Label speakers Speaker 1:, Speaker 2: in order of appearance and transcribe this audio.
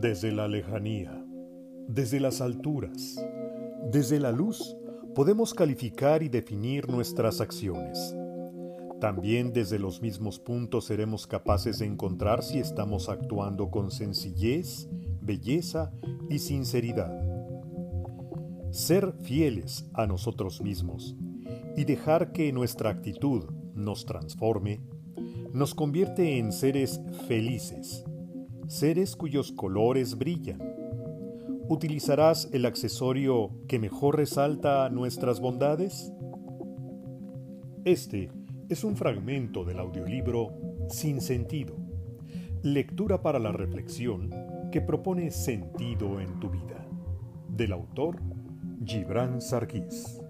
Speaker 1: Desde la lejanía, desde las alturas, desde la luz, podemos calificar y definir nuestras acciones. También desde los mismos puntos seremos capaces de encontrar si estamos actuando con sencillez, belleza y sinceridad. Ser fieles a nosotros mismos y dejar que nuestra actitud nos transforme, nos convierte en seres felices, seres cuyos colores brillan. ¿Utilizarás el accesorio que mejor resalta nuestras bondades? Este es un fragmento del audiolibro Sin Sentido, lectura para la reflexión que propone sentido en tu vida, del autor Gibran Sarkis.